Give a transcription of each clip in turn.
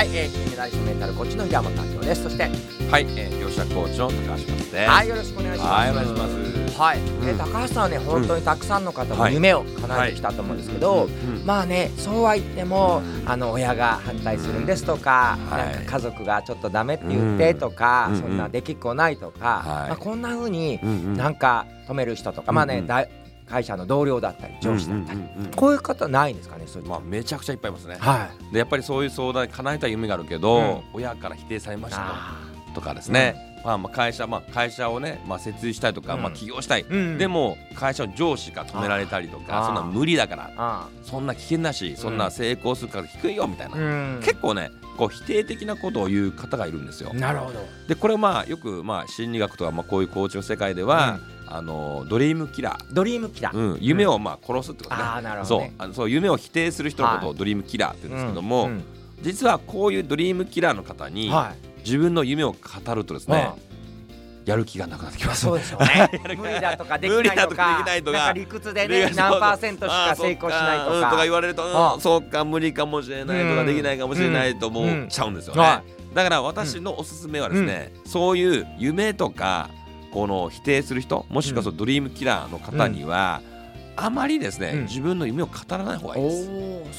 はい、えー、金メダリストメンタルコーチの平本明夫です。そして、はい、えー、業者コーチの高橋です。はい、よろしくお願いします。はいお願いします。はい、うん。えー高橋さんはね、本当にたくさんの方のはい。夢を叶えてきたと思うんですけど、うんまあね、そうは言っても、あの親が反対するんですとか、うん。はい。なんか家族がちょっとダメって言ってとか、うん。そんなできっこないとか、はい。まあこんな風になんか止める人とか、まあね、だ会社の同僚だったり上司だったり、こういう方ないんですかね、そういうまあめちゃくちゃいっぱいいますね。はい。でやっぱりそういう相談叶えたい夢があるけど、うん親から否定されましたとかですね。まあまあ会社まあ会社をねまあ設立したいとか、うんまあ起業したい。ーうんでも会社の上司が止められたりとかそんな無理だからあそんな危険だしそんな成功するから低いよみたいな、ーうん結構ねこう否定的なことを言う方がいるんですよ。なるほど。でこれまあよくまあ心理学とかまあこういうコーチの世界では、あのドリームキラー、ドリームキラー。うん、夢をまあ殺すってことね。ああ、なるほど、そうね。あのそう夢を否定する人のことはをドリームキラーって言うんですけども、うん実はこういうドリームキラーの方にはい。自分の夢を語るとですね、やる気がなくなってきます。そうでしょうね。無理だとかできないとか、とか理屈ででね何パーセントしか成功しないとあーそっうんとかか。言われると、そうか無理かもしれないとか、うん。できないかもしれないと思っちゃうんですよね。はだから私のおすすめはですね、そういう夢とかこの否定する人もしくはそのドリームキラーの方には、あまりですね、うん。自分の夢を語らない方がいいです。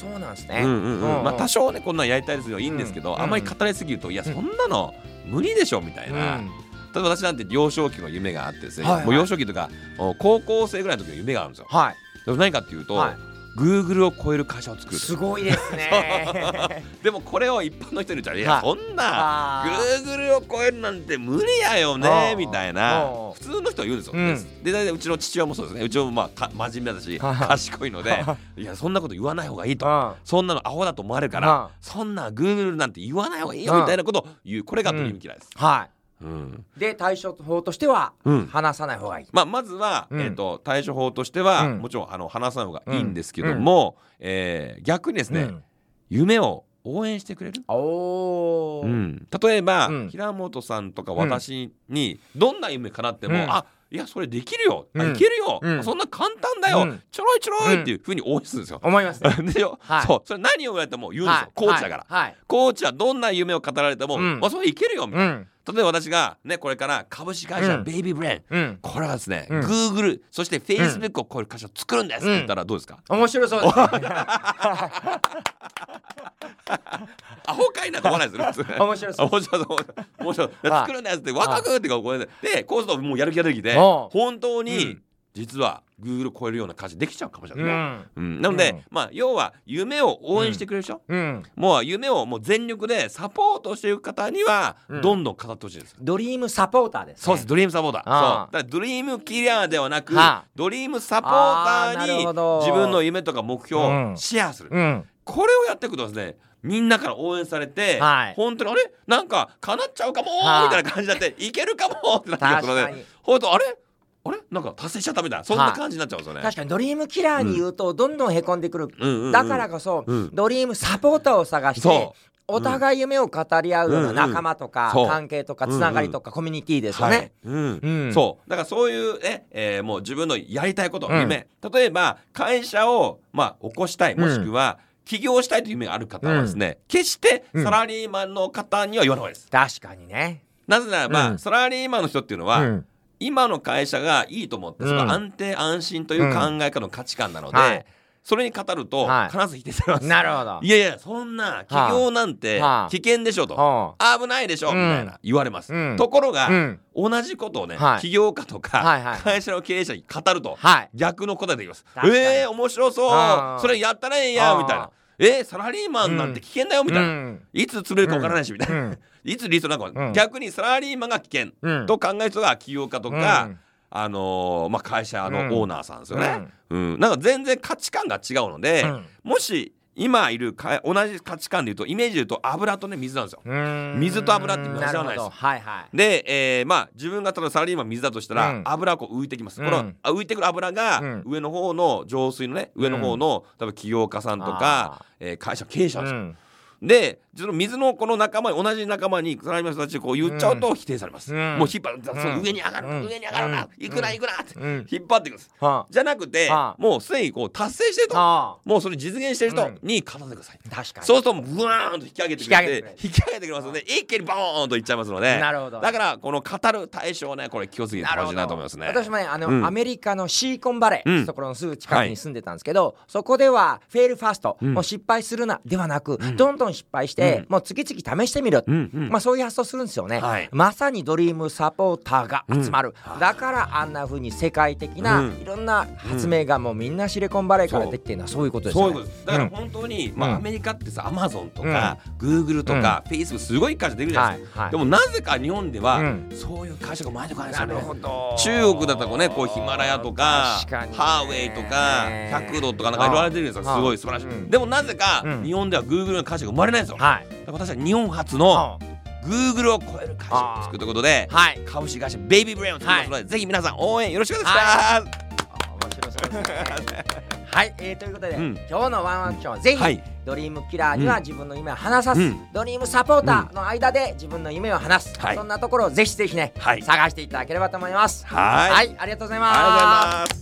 そうなんですね。うんうんうん。まあ多少少ねこんなんやりたいですよ。いいんですけど、うん。あんまり語りすぎるといやそんなの無理でしょみたいな、例えば私なんて幼少期の夢があってですね、はいはい。もう幼少期とかお高校生ぐらいの時の夢があるんですよ。はでも何かっていうと、は Google を超える会社を作い。る。すごいですね。でもこれを一般の人に言ったらいや、はい。そんな Google を超えるなんて無理やよあねー。みたいな。普通の人は言うんですよ。うん。で大体うちの父親もそうですね。うちもまあか真面目だしはい。賢いのでい。やそんなこと言わない方がいいと。あそんなのアホだと思われるかうん。らそんな Google なんて言わない方がいいようんみたいなことを言う。これがドリームキラーです。はうん。い。で対処法としてはうん。話さない方がいい。まあ、まずは、うん。えー、と対処法としては、うん。もちろんあの話さない方がいいんですけども、えー逆にですね、うん。夢を応援してくれる、おお。うん、例えば、うん。平本さんとか私にどんな夢叶っても、うん。あいやそれできるよ、あうん。いけるよ、うん。そんな簡単だよ、うん。ちょろいちょろいっていうふうに応援するんですよ。思いますね。でしょ、はい。そう。それ何を言われても言うんですよ、はい。コーチだから、はい。コーチはどんな夢を語られても、うん。まあ、それいけるよみたいな、うん。例えば私がねこれから株式会社、うん。ベイビーブレーンうん。これはですね、うん。Google そして Facebook を超える会社を作るんですって言ったらどうですか、面白そう。ですね。アホかいなと思わないですよ面白そう。面白そう。面白いはい作るんですってワクワクってこうででこうするともうやる気が出てきておう。本当に、うん実は Google を超えるような会社できちゃうかもしれうない、ん。うん。なので、うん。まあ要は夢を応援してくれる人、うん。もう夢をもう全力でサポートしていく方にはうん。どんどん語ってほしいです、ドリームサポーターですね。そうです。ドリームサポーター。そう。だドリームキラーではなく、はあ。ドリームサポーターに自分の夢とか目標うん。をシェアする、うん。これをやっていくとですねみんなから応援されて、はい。本当にあれ？なんか叶っちゃうかもはいみたいな感じになって、い、けるかもってなってくるので。本当あれ？あれ？なんか達成しちゃったみたい。なそんな感じになっちゃうんですよね。確かにドリームキラーに言うとどんどんへこんでくる。うんだからこそ、うん。ドリームサポーターを探してそお互い夢を語り合うような仲間とか、うんう。ん関係とかつながりとか、コミュニティですよはね。い。うん。うん。そう。だからそういうね、えーもう自分のやりたいこと、うん。夢。例えば会社を、まあ、起こしたいもしくは、起業したいという夢がある方はですね、決してうん。サラリーマンの方には言わないです。確かにね。なぜならば、うん。サラリーマンの人っていうのは、うん今の会社がいいと思って、そのうん安定安心という考え方の価値観なので、はい。それに語るとはい。必ず否定されます。なるほど。いやいやそんな起業なんてはあ危険でしょと、は危ないでしょ、うん。みたいな言われます、うん。ところが、うん。同じことをね、はい。起業家とか、会社の経営者に語ると、はい。逆の答えできます。確かに。えー、面白そう。それやったらええやみたいな。えー、サラリーマンなんて危険だよみたいな、うん。いつ潰れるか分からないしみたいな、うんいつリストなんか、うん。逆にサラリーマンが危険うん。と考える人が起業家とか、うん。あのーまあ、会社のうん。オーナーさんですよね、うん。なんか全然価値観が違うので、うん。もし今いるか同じ価値観で言うとイメージで言うと油とね水なんですよ。うん。水と油って同じじゃないです。はいはい。で、えーまあ自分がただサラリーマン水だとしたら、うん。油がこう浮いてきます、うん。このあ浮いてくる油がうん。上の方の浄水のね上の方の、多分起業家さんとか、えー会社経営者なんですよ、でその水のこの仲間同じ仲間にサラリーマンの人たちこう言っちゃうと否定されます、うん。もう引っ張る、うん。上に上がる、うん。上に上がるな、うん。行くな行くなって、うん。引っ張っていくんです。はじゃなくて、はあ。もうすでにこう達成してると、あ。もうそれ実現してる人うん。に勝たせてください、確かに。そうするとブワーンと引き上げてくれて引き上げてくれますので一気にボーンといっちゃいますので。なるほど。だからこの語る対象をねこれ気をつけてほしいなと思いますね。私もねあの、うん。アメリカのシーコンバレー、うん。ところのすぐ近くに住んでたんですけど、そこではフェールファースト、うん。もう失敗するなではなく、ん。どんどん失敗して、うもう次々試してみる、うんうん。まあ、そういう発想するんですよね、はい。まさにドリームサポーターが集まる、うんだからあんな風に世界的な、うん。いろんな発明がもうみんなシリコンバレーからできてるのはそういうことですよね。そういうことです。だからうん。本当に、まあ、うんアメリカってさアマゾンとか、グーグルとか、フェイスブックすごい会社出るじゃないですか、でもなぜか日本では、うん。そういう会社が前に来ないんですよねど。中国だったらこうねこうヒマラヤとかファーウェイとか百度とかなんかいろいろ言われてるんですよはあすごい素晴らしい、うん。でもなぜか、うん。日本ではグーグルの会社が生まれないんですよ、はい。だから私は日本初のグーグルを超える会社を作るということではい。株式会社ベイビーブレインを作りますので、ぜひ皆さん応援よろしくお願いします、は面白そうですねはい、えー、ということで、うん。今日のワンアクションはぜひ、はい。ドリームキラーには自分の夢を話さす、うん。ドリームサポーターの間で自分の夢を話す、はい。そんなところをぜひぜひね、はい。探していただければと思います。はい。ありがとうございます